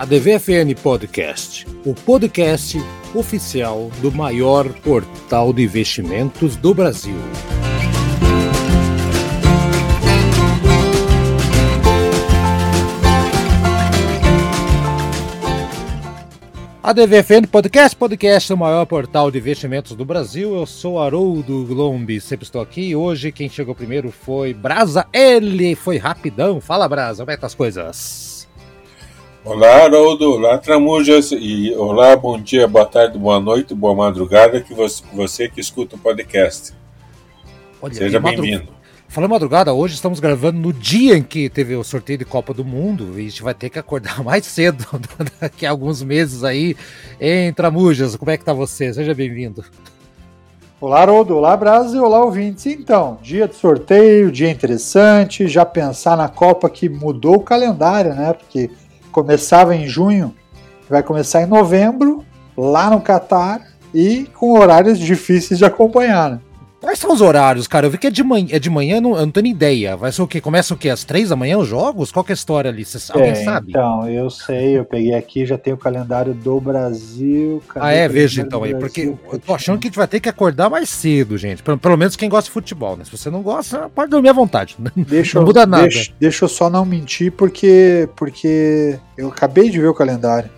a DVFN Podcast, o podcast oficial do maior portal de investimentos do Brasil. A DVFN Podcast, podcast do maior portal de investimentos do Brasil. Eu sou Haroldo Glombi, sempre estou aqui. Hoje quem chegou primeiro foi Brasa. Ele foi rapidão. Fala, Brasa, como é que tá as coisas? Olá, Haroldo. Olá, Tramujas. E olá, bom dia, boa tarde, boa noite, boa madrugada, que você, você que escuta o podcast. Olha, Seja bem-vindo. Falando madrugada, hoje estamos gravando no dia em que teve o sorteio de Copa do Mundo e a gente vai ter que acordar mais cedo daqui a alguns meses aí em Tramujas. Como é que tá você? Seja bem-vindo. Olá, Haroldo. Olá, Brasil. Olá, ouvintes. Então, dia de sorteio, dia interessante. Já pensar na Copa que mudou o calendário, né? Porque começava em junho, vai começar em novembro, lá no Catar e com horários difíceis de acompanhar, né? Quais são os horários, cara? Eu vi que é de manhã, é de manhã não, eu não tenho ideia. Vai ser o quê? Começa o quê? Às três da manhã os jogos? Qual que é a história ali? Cê, alguém é, sabe? Então, eu sei, eu peguei aqui, já tem o calendário do Brasil. ah, é? Veja então aí, porque eu tô achando que a gente vai ter que acordar mais cedo, gente. Pelo, pelo menos quem gosta de futebol, né? Se você não gosta, pode dormir à vontade. Deixa não muda nada. Deixa, deixa eu só não mentir, porque, porque eu acabei de ver o calendário.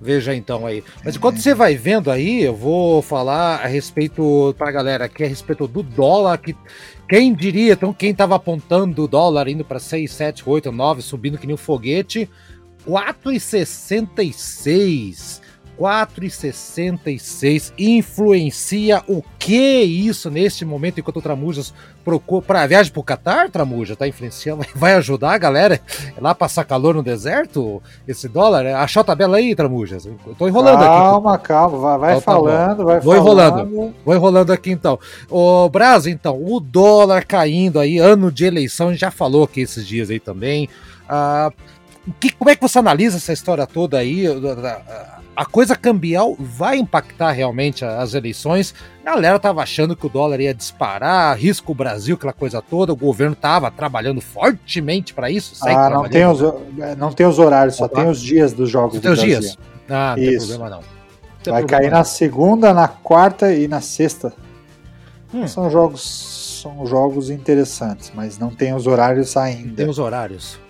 Veja então aí. Mas enquanto você vai vendo aí, eu vou falar a respeito para a galera aqui, a respeito do dólar, que quem diria, então quem estava apontando o dólar indo para 6, 7, 8, 9, subindo que nem um foguete, 4,66. 4,66 influencia o que isso neste momento enquanto o Tramujas procura para a viagem para o Catar, Tramuja, tá influenciando, vai ajudar a galera lá passar calor no deserto, esse dólar? Achou a tabela aí, Tramujas? Eu tô enrolando calma, aqui. Calma, calma, vai, então, falando, tá vai Vou falando. enrolando, vou enrolando aqui então. O Brasil, então, o dólar caindo aí, ano de eleição, a gente já falou aqui esses dias aí também. Ah, que, como é que você analisa essa história toda aí? a coisa cambial vai impactar realmente as eleições. A galera tava achando que o dólar ia disparar, risco o Brasil, aquela coisa toda. O governo tava trabalhando fortemente para isso. Ah, não tem, os, não tem os horários, só tem os dias dos jogos tem os dias? Ah, não isso. tem problema não. Tem vai problema cair não. na segunda, na quarta e na sexta. Hum. São jogos são jogos interessantes, mas não tem os horários ainda. Tem os horários.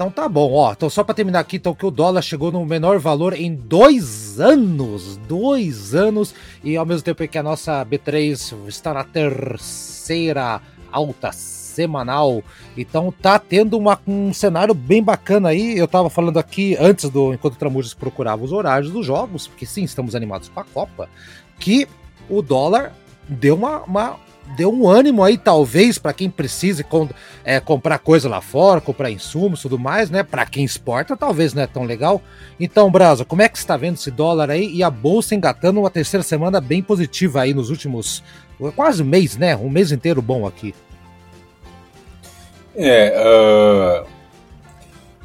Então tá bom, ó. Então só para terminar aqui, então que o dólar chegou no menor valor em dois anos, dois anos e ao mesmo tempo que a nossa B3 está na terceira alta semanal, então tá tendo uma, um cenário bem bacana aí. Eu tava falando aqui antes do enquanto o Tramujas procurava os horários dos jogos, porque sim, estamos animados com a Copa, que o dólar deu uma, uma deu um ânimo aí, talvez, para quem precise é, comprar coisa lá fora, comprar insumos tudo mais, né? Para quem exporta, talvez não é tão legal. Então, Brasa, como é que está vendo esse dólar aí e a bolsa engatando uma terceira semana bem positiva aí nos últimos quase um mês, né? Um mês inteiro bom aqui. É, uh,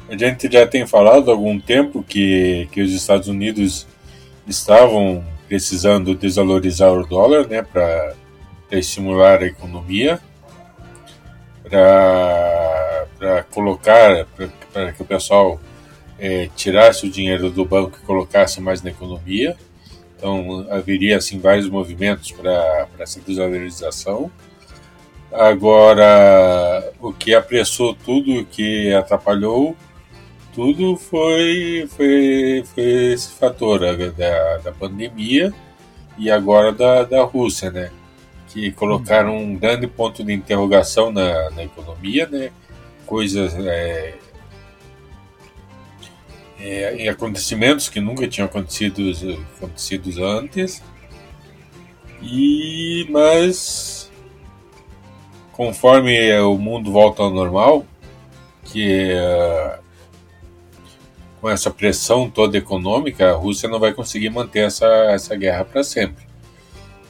a gente já tem falado há algum tempo que, que os Estados Unidos estavam precisando desvalorizar o dólar, né, para estimular a economia, para colocar, para que o pessoal é, tirasse o dinheiro do banco e colocasse mais na economia. Então, haveria assim vários movimentos para essa desvalorização. Agora, o que apressou tudo, o que atrapalhou tudo foi, foi, foi esse fator da, da pandemia e agora da, da Rússia, né? Que colocaram um grande ponto de interrogação na, na economia, né? coisas é, é, acontecimentos que nunca tinham acontecido, acontecido antes. E mas conforme o mundo volta ao normal, que uh, com essa pressão toda econômica, a Rússia não vai conseguir manter essa, essa guerra para sempre.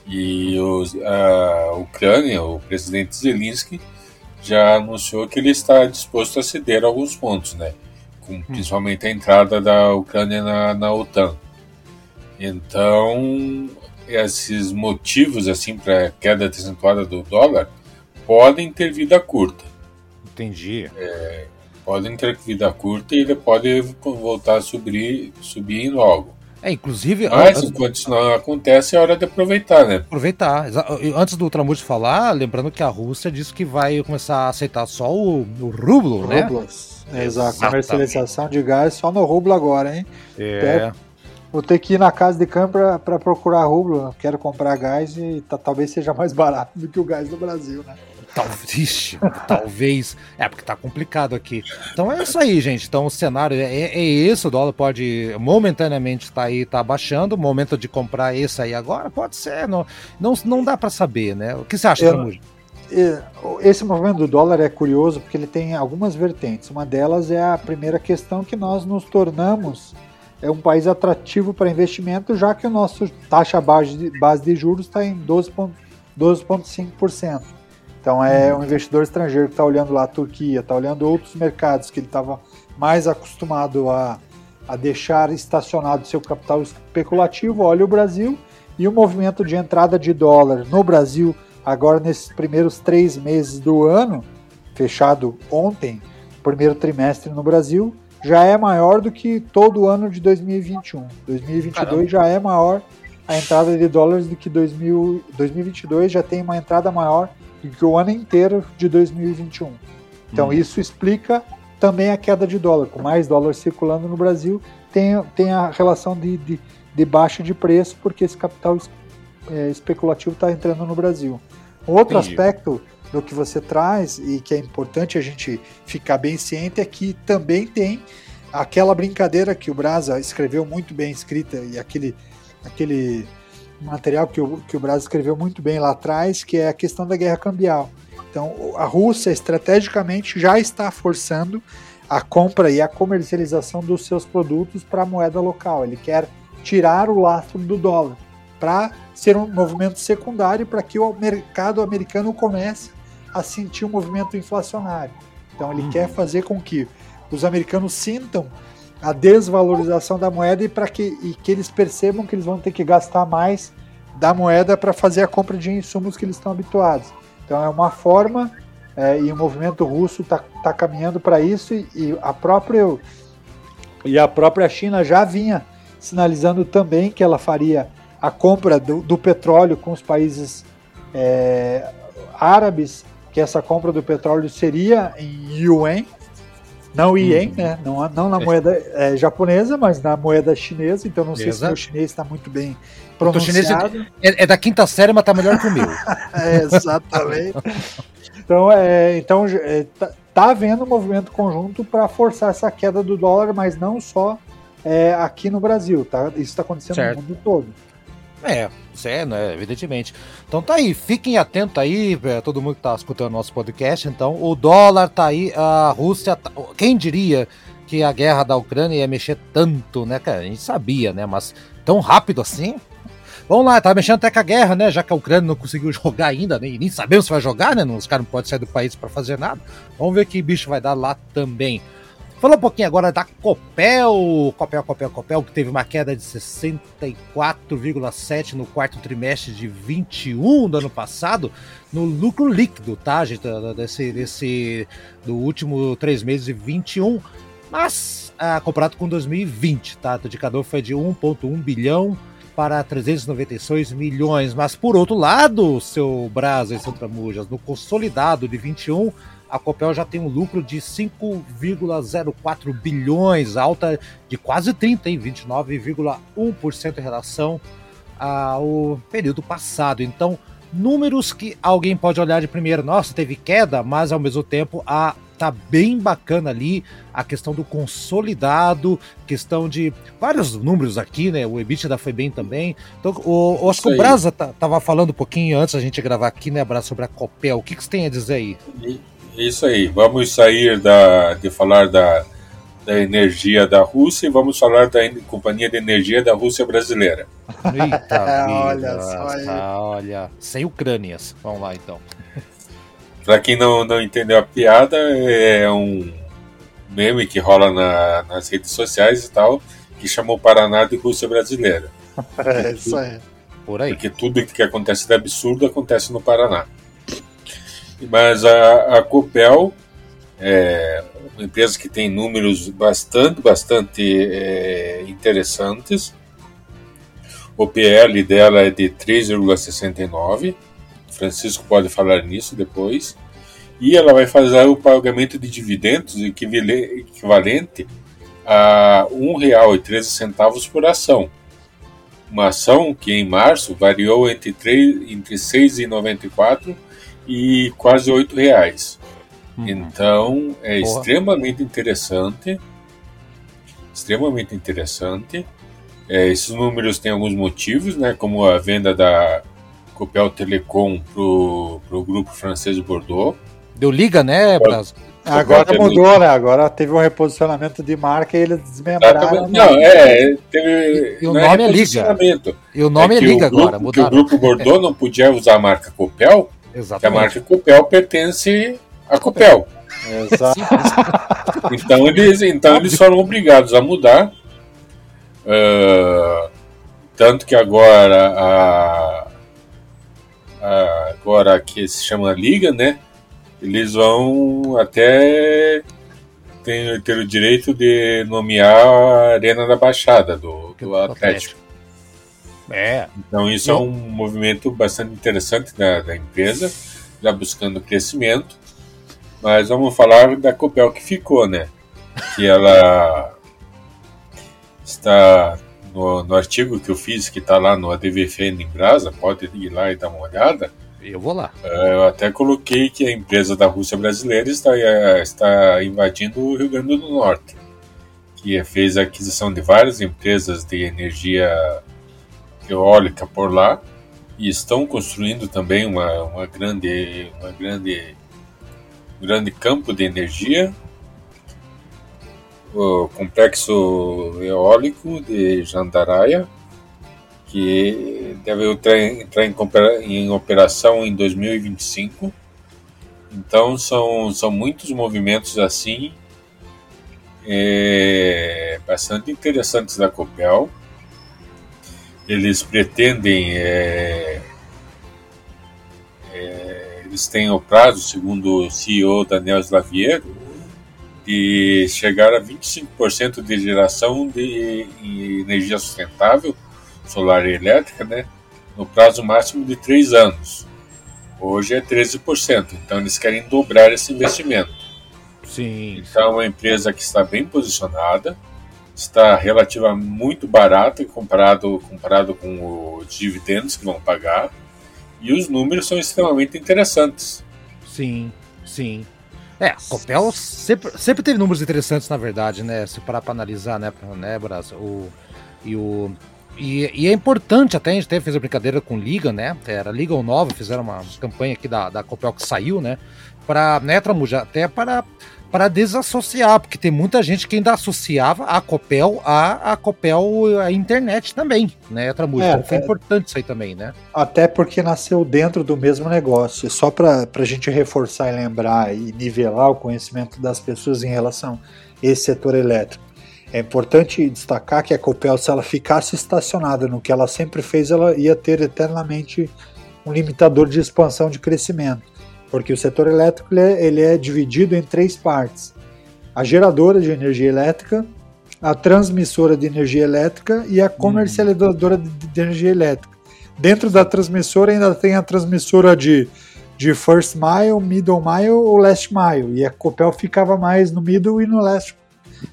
E os, a Ucrânia, o presidente Zelensky, já anunciou que ele está disposto a ceder alguns pontos, né? Com, hum. principalmente a entrada da Ucrânia na, na OTAN. Então, esses motivos assim para a queda acentuada do dólar podem ter vida curta. Entendi. É, podem ter vida curta e ele pode voltar a subir, subir logo. É, inclusive. Mas enquanto isso não acontece, é hora de aproveitar, né? Aproveitar. Antes do Tramujo falar, lembrando que a Rússia disse que vai começar a aceitar só o, o rublo, né? Rublos. É, exato. Comercialização de gás só no rublo agora, hein? É. Vou ter que ir na casa de câmbio para procurar rublo. Quero comprar gás e talvez seja mais barato do que o gás do Brasil, né? Talvez, talvez. É, porque tá complicado aqui. Então é isso aí, gente. Então o cenário é, é, é esse, o dólar pode momentaneamente tá aí, tá baixando. O momento de comprar esse aí agora pode ser. Não, não, não dá para saber, né? O que você acha, Tramujo? Esse movimento do dólar é curioso porque ele tem algumas vertentes. Uma delas é a primeira questão que nós nos tornamos é um país atrativo para investimento, já que o nosso taxa base de, base de juros está em 12,5%. 12 então é um investidor estrangeiro que está olhando lá a Turquia, está olhando outros mercados que ele estava mais acostumado a, a deixar estacionado seu capital especulativo, olha o Brasil e o movimento de entrada de dólar no Brasil, agora nesses primeiros três meses do ano, fechado ontem, primeiro trimestre no Brasil, já é maior do que todo o ano de 2021. 2022 Caramba. já é maior a entrada de dólares do que 2000, 2022 já tem uma entrada maior o ano inteiro de 2021. Então hum. isso explica também a queda de dólar. Com mais dólar circulando no Brasil, tem, tem a relação de, de, de baixa de preço, porque esse capital é, especulativo está entrando no Brasil. Outro Entendi. aspecto do que você traz e que é importante a gente ficar bem ciente é que também tem aquela brincadeira que o Brasa escreveu muito bem escrita e aquele, aquele material que o, que o Brasil escreveu muito bem lá atrás, que é a questão da guerra cambial. Então, a Rússia estrategicamente já está forçando a compra e a comercialização dos seus produtos para a moeda local. Ele quer tirar o lastro do dólar para ser um movimento secundário para que o mercado americano comece a sentir um movimento inflacionário. Então, ele uhum. quer fazer com que os americanos sintam a desvalorização da moeda e para que, e que eles percebam que eles vão ter que gastar mais da moeda para fazer a compra de insumos que eles estão habituados. Então é uma forma é, e o movimento russo está tá caminhando para isso e, e, a própria e a própria China já vinha sinalizando também que ela faria a compra do, do petróleo com os países é, árabes, que essa compra do petróleo seria em yuan, não ien, uhum. né? Não, não na moeda é, japonesa, mas na moeda chinesa. Então não sei Exato. se o chinês está muito bem pronunciado. É, é, da quinta série, mas está melhor que o meu. é, exatamente. então, é, então é, tá, tá havendo um movimento conjunto para forçar essa queda do dólar, mas não só é, aqui no Brasil. Tá? Isso está acontecendo certo. no mundo todo. É, é, né, evidentemente. Então tá aí, fiquem atentos aí, é, todo mundo que tá escutando nosso podcast. Então, o dólar tá aí, a Rússia. Tá, quem diria que a guerra da Ucrânia ia mexer tanto, né, cara? A gente sabia, né? Mas tão rápido assim? Vamos lá, tá mexendo até com a guerra, né? Já que a Ucrânia não conseguiu jogar ainda, nem, nem sabemos se vai jogar, né? Os caras não podem sair do país para fazer nada. Vamos ver que bicho vai dar lá também. Falando um pouquinho agora da Copel, Copel, Copel, Copel, que teve uma queda de 64,7 no quarto trimestre de 21 do ano passado, no lucro líquido, tá, gente, desse, desse do último três meses de 21, mas ah, comparado com 2020, tá, o indicador foi de 1,1 bilhão para 396 milhões, mas por outro lado, seu Brasa e seu Tramujas, no consolidado de 21 a Copel já tem um lucro de 5,04 bilhões, alta de quase 30, em 29,1% em relação ao período passado. Então, números que alguém pode olhar de primeiro, nossa, teve queda, mas ao mesmo tempo a tá bem bacana ali a questão do consolidado, questão de vários números aqui, né? O EBITDA foi bem também. Então, o, acho que o Brasa tava falando um pouquinho antes da gente gravar aqui, né, Brasa, sobre a Copel. O que, que você tem a dizer aí? Isso aí. Vamos sair da, de falar da, da energia da Rússia e vamos falar da Companhia de Energia da Rússia Brasileira. Eita, olha só aí. Olha, sem Ucrânias. Vamos lá então. Para quem não, não entendeu a piada, é um meme que rola na, nas redes sociais e tal, que chamou Paraná de Rússia Brasileira. É isso aí. Por aí. Porque tudo que acontece de absurdo acontece no Paraná. Mas a, a Copel É uma empresa que tem números bastante, bastante é, interessantes. O PL dela é de 3,69. Francisco pode falar nisso depois. E ela vai fazer o pagamento de dividendos equivalente a R$ 1,13 por ação. Uma ação que em março variou entre, 3, entre 6,94 e quase R$ reais. Uhum. Então é Boa. extremamente interessante. Extremamente interessante. É, esses números têm alguns motivos, né, como a venda da Copel Telecom para o grupo francês Bordeaux. Deu liga, né, Brasil? Agora mudou, né? Agora teve um reposicionamento de marca e eles desmembraram. Não, é, teve. E o nome é, é Liga. E o nome é, é Liga grupo, agora, mudaram. Que o grupo Bordeaux não podia usar a marca Copel, Exatamente. a marca Copel pertence à Copel. Exato. então eles, então eles foram obrigados a mudar. Uh, tanto que agora a, a, agora que se chama Liga, né? Eles vão até ter, ter o direito de nomear a Arena da Baixada do, do Atlético. É. Então isso é um movimento bastante interessante da, da empresa, já buscando crescimento. Mas vamos falar da Copel que ficou, né? Que ela está no, no artigo que eu fiz, que está lá no ADVFN em Brasa, pode ir lá e dar uma olhada. Eu vou lá. É, eu até coloquei que a empresa da Rússia brasileira está, é, está invadindo o Rio Grande do Norte, que fez a aquisição de várias empresas de energia eólica por lá e estão construindo também uma, uma grande, uma grande grande campo de energia, o complexo eólico de Jandaraia, que deve entrar em operação em 2025. Então são, são muitos movimentos assim, é, bastante interessantes da Copel. Eles pretendem é, eles têm o prazo, segundo o CEO Daniel Slaviero, de chegar a 25% de geração de energia sustentável, solar e elétrica, né, no prazo máximo de 3 anos. Hoje é 13%, então eles querem dobrar esse investimento. Sim. Então é uma empresa que está bem posicionada, está relativamente muito barata comparado, comparado com os dividendos que vão pagar e os números são extremamente interessantes. Sim, sim. É, a Copel sempre, sempre teve números interessantes, na verdade, né? Se parar para analisar, né, né o, e o. E, e, é importante, até a gente até fez a brincadeira com Liga, né? Era Liga ou Nova, fizeram uma campanha aqui da, da Copel que saiu, né? Para, né, até para para desassociar, porque tem muita gente que ainda associava a Copel a, a Copel a internet também, né, Tramujo? É, então foi é, importante isso aí também, né? Até porque nasceu dentro do mesmo negócio. Só para a gente reforçar e lembrar e nivelar o conhecimento das pessoas em relação a esse setor elétrico. É importante destacar que a Copel, se ela ficasse estacionada no que ela sempre fez, ela ia ter eternamente um limitador de expansão de crescimento porque o setor elétrico ele é, ele é dividido em três partes: a geradora de energia elétrica, a transmissora de energia elétrica e a comercializadora de, de energia elétrica. Dentro da transmissora ainda tem a transmissora de, de first mile, middle mile ou last mile. E a Copel ficava mais no middle e no last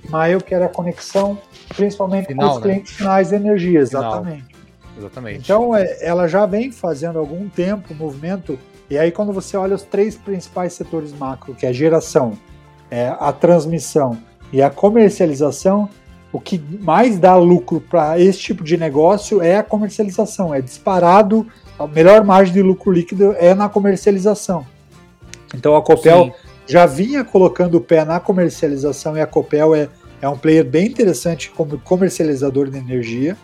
mile, que era a conexão principalmente Final, com os né? clientes finais de energia. Exatamente. Exatamente. Então é, ela já vem fazendo algum tempo o movimento e aí, quando você olha os três principais setores macro, que é a geração, é, a transmissão e a comercialização, o que mais dá lucro para esse tipo de negócio é a comercialização. É disparado, a melhor margem de lucro líquido é na comercialização. Então a Copel Sim. já vinha colocando o pé na comercialização e a Copel é, é um player bem interessante como comercializador de energia.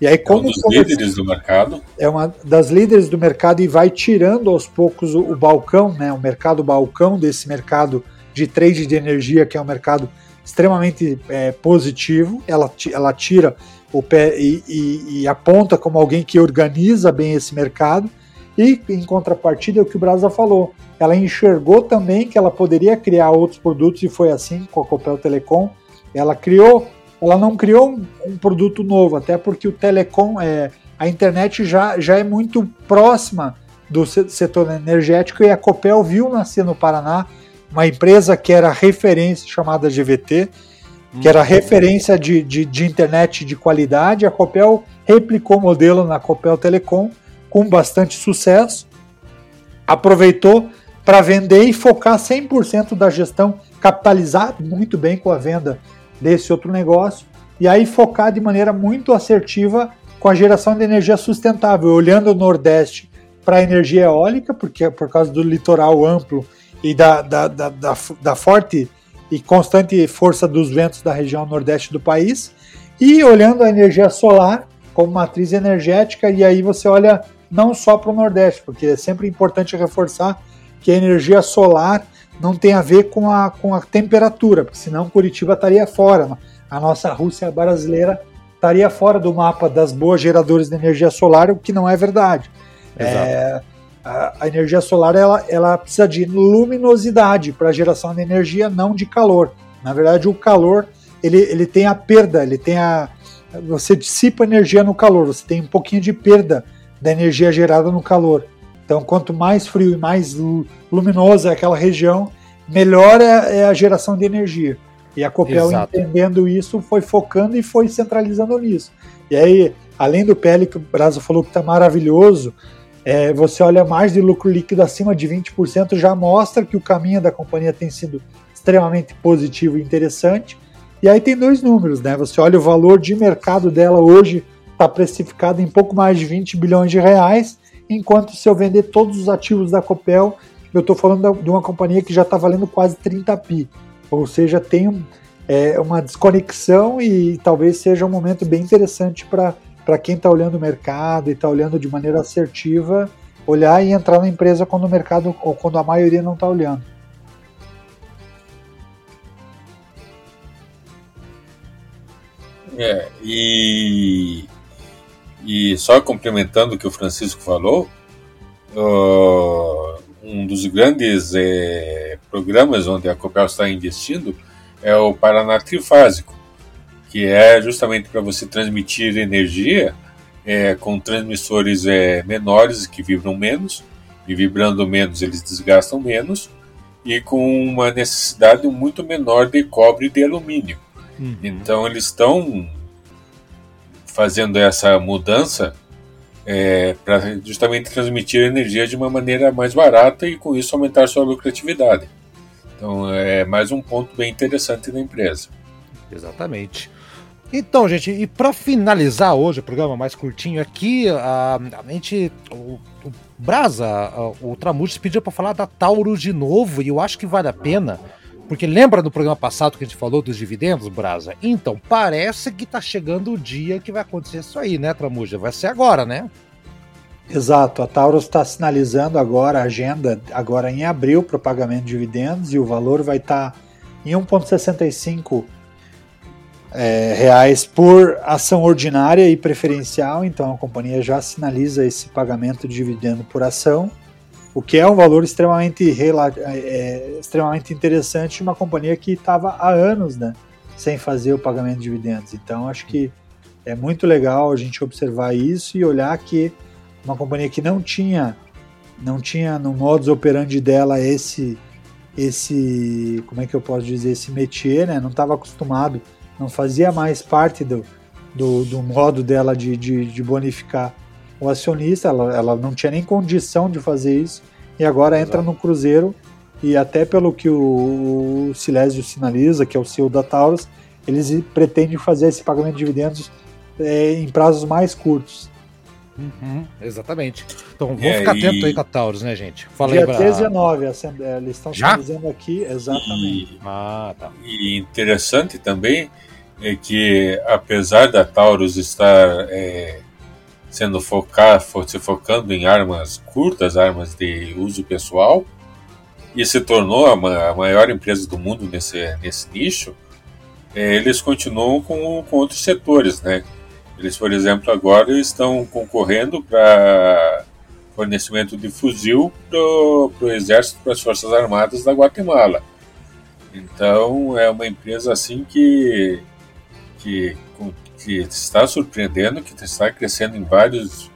E aí, como é um dos líderes do mercado. É uma das líderes do mercado e vai tirando aos poucos o, o balcão, né, o mercado balcão desse mercado de trade de energia, que é um mercado extremamente é, positivo. Ela, ela tira o pé e, e, e, aponta como alguém que organiza bem esse mercado. E, em contrapartida, é o que o Brasa falou. Ela enxergou também que ela poderia criar outros produtos, e foi assim com a Copel Telecom. Ela criou, ela não criou um, um produto novo, até porque o telecom, é, a internet já, já é muito próxima do setor energético e a Copel viu nascer no Paraná uma empresa que era referência chamada GVT, que era referência de, de, de, internet de qualidade. A Copel replicou o modelo na Copel Telecom com bastante sucesso, aproveitou para vender e focar 100% da gestão, capitalizar muito bem com a venda desse outro negócio, e aí focar de maneira muito assertiva com a geração de energia sustentável, olhando o Nordeste para a energia eólica, porque por causa do litoral amplo e da, da, da, da, da forte e constante força dos ventos da região Nordeste do país, e olhando a energia solar como matriz energética, e aí você olha não só para o Nordeste, porque é sempre importante reforçar que a energia solar não tem a ver com a, com a temperatura, porque senão Curitiba estaria fora. A nossa Rússia brasileira estaria fora do mapa das boas geradoras de energia solar, o que não é verdade. É, a, a, energia solar ela, ela precisa de luminosidade para geração de energia, não de calor. Na verdade, o calor ele, ele tem a perda, ele tem a. Você dissipa energia no calor, você tem um pouquinho de perda da energia gerada no calor. Então, quanto mais frio e mais luminosa é aquela região, melhor é, é a geração de energia. E a Copel, Exato. entendendo isso, foi focando e foi centralizando nisso. E aí, além do PL que o Brasil falou que está maravilhoso, é, você olha mais de lucro líquido acima de 20%, já mostra que o caminho da companhia tem sido extremamente positivo e interessante. E aí tem dois números, né? Você olha o valor de mercado dela hoje está precificado em pouco mais de 20 bilhões de reais, enquanto se eu vender todos os ativos da Copel, eu estou falando de uma companhia que já está valendo quase 30 pi. Ou seja, tem é, uma desconexão e talvez seja um momento bem interessante para quem está olhando o mercado e está olhando de maneira assertiva, olhar e entrar na empresa quando o mercado ou quando a maioria não está olhando. É, e e só complementando o que o Francisco falou, uh, um dos grandes é, programas onde a Copel está investindo é o Paraná Trifásico, que é justamente para você transmitir energia é, com transmissores é, menores que vibram menos, e vibrando menos eles desgastam menos, e com uma necessidade muito menor de cobre e de alumínio. Uhum. Então eles estão fazendo essa mudança é, para justamente transmitir energia de uma maneira mais barata e com isso aumentar sua lucratividade. Então é mais um ponto bem interessante da empresa. Exatamente. Então, gente, e para finalizar hoje o programa mais curtinho aqui, a, a gente, o, o Brasa, o Tramujas pediu para falar da Taurus de novo e eu acho que vale a pena porque lembra do programa passado que a gente falou dos dividendos, Brasa? Então, parece que tá chegando o dia que vai acontecer isso aí, né, Tramuja? Vai ser agora, né? Exato, a Taurus está sinalizando agora a agenda, agora em abril, para o pagamento de dividendos, e o valor vai estar tá em 1,65 é, reais por ação ordinária e preferencial, então a companhia já sinaliza esse pagamento de dividendo por ação o que é um valor extremamente, é, extremamente interessante uma companhia que estava há anos né, sem fazer o pagamento de dividendos. Então, acho que é muito legal a gente observar isso e olhar que uma companhia que não tinha não tinha no modus operandi dela esse esse como é que eu posso dizer esse métier, né? Não estava acostumado, não fazia mais parte do, do, do modo dela de, de, de bonificar o acionista, ela, ela não tinha nem condição de fazer isso, e agora entra no Cruzeiro, e até pelo que o, o Silésio sinaliza, que é o CEO da Taurus, eles pretendem fazer esse pagamento de dividendos é, em prazos mais curtos. Uhum, exatamente. Então vamos é, ficar e... atento aí com a Taurus, né, gente? Fala Dia pra... 13 a 9, eles estão sinalizando aqui, exatamente. E... Ah, tá. E interessante também é que, apesar da Taurus estar é, sendo focar, se focando em armas curtas, armas de uso pessoal, e se tornou a, maior empresa do mundo nesse, nesse nicho, é, eles continuam com, com outros setores, né? Eles, por exemplo, agora estão concorrendo para fornecimento de fuzil para o Exército, para as Forças Armadas da Guatemala. Então é uma empresa assim que, que, que está surpreendendo, que está crescendo em, vários,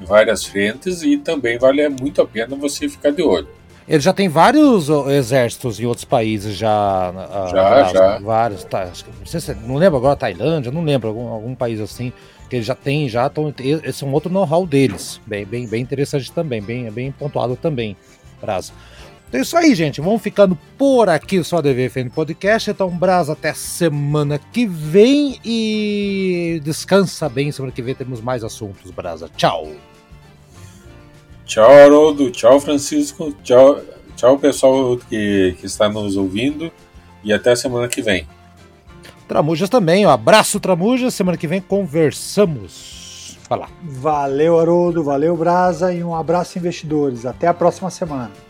em várias frentes e também vale muito a pena você ficar de olho. Ele já tem vários exércitos em outros países já. Já, já. Vários. Tá, não, sei se, não lembro agora, Tailândia, não lembro, algum, algum país assim, que ele já tem, já. Tão, esse é um outro know-how deles. Bem, bem, bem interessante também, bem, bem pontuado também, Brasa. Então é isso aí, gente. Vamos ficando por aqui só DVFN Podcast. Então, Brasa, até semana que vem e descansa bem. Semana que vem temos mais assuntos, Brasa. Tchau. Tchau, Haroldo. Tchau, Francisco. Tchau, tchau pessoal que, que está nos ouvindo. E até a semana que vem. Tramujas também. Um abraço, Tramujas. Semana que vem conversamos. Vai lá. Valeu, Haroldo. Valeu, Brasa. E um abraço, investidores. Até a próxima semana.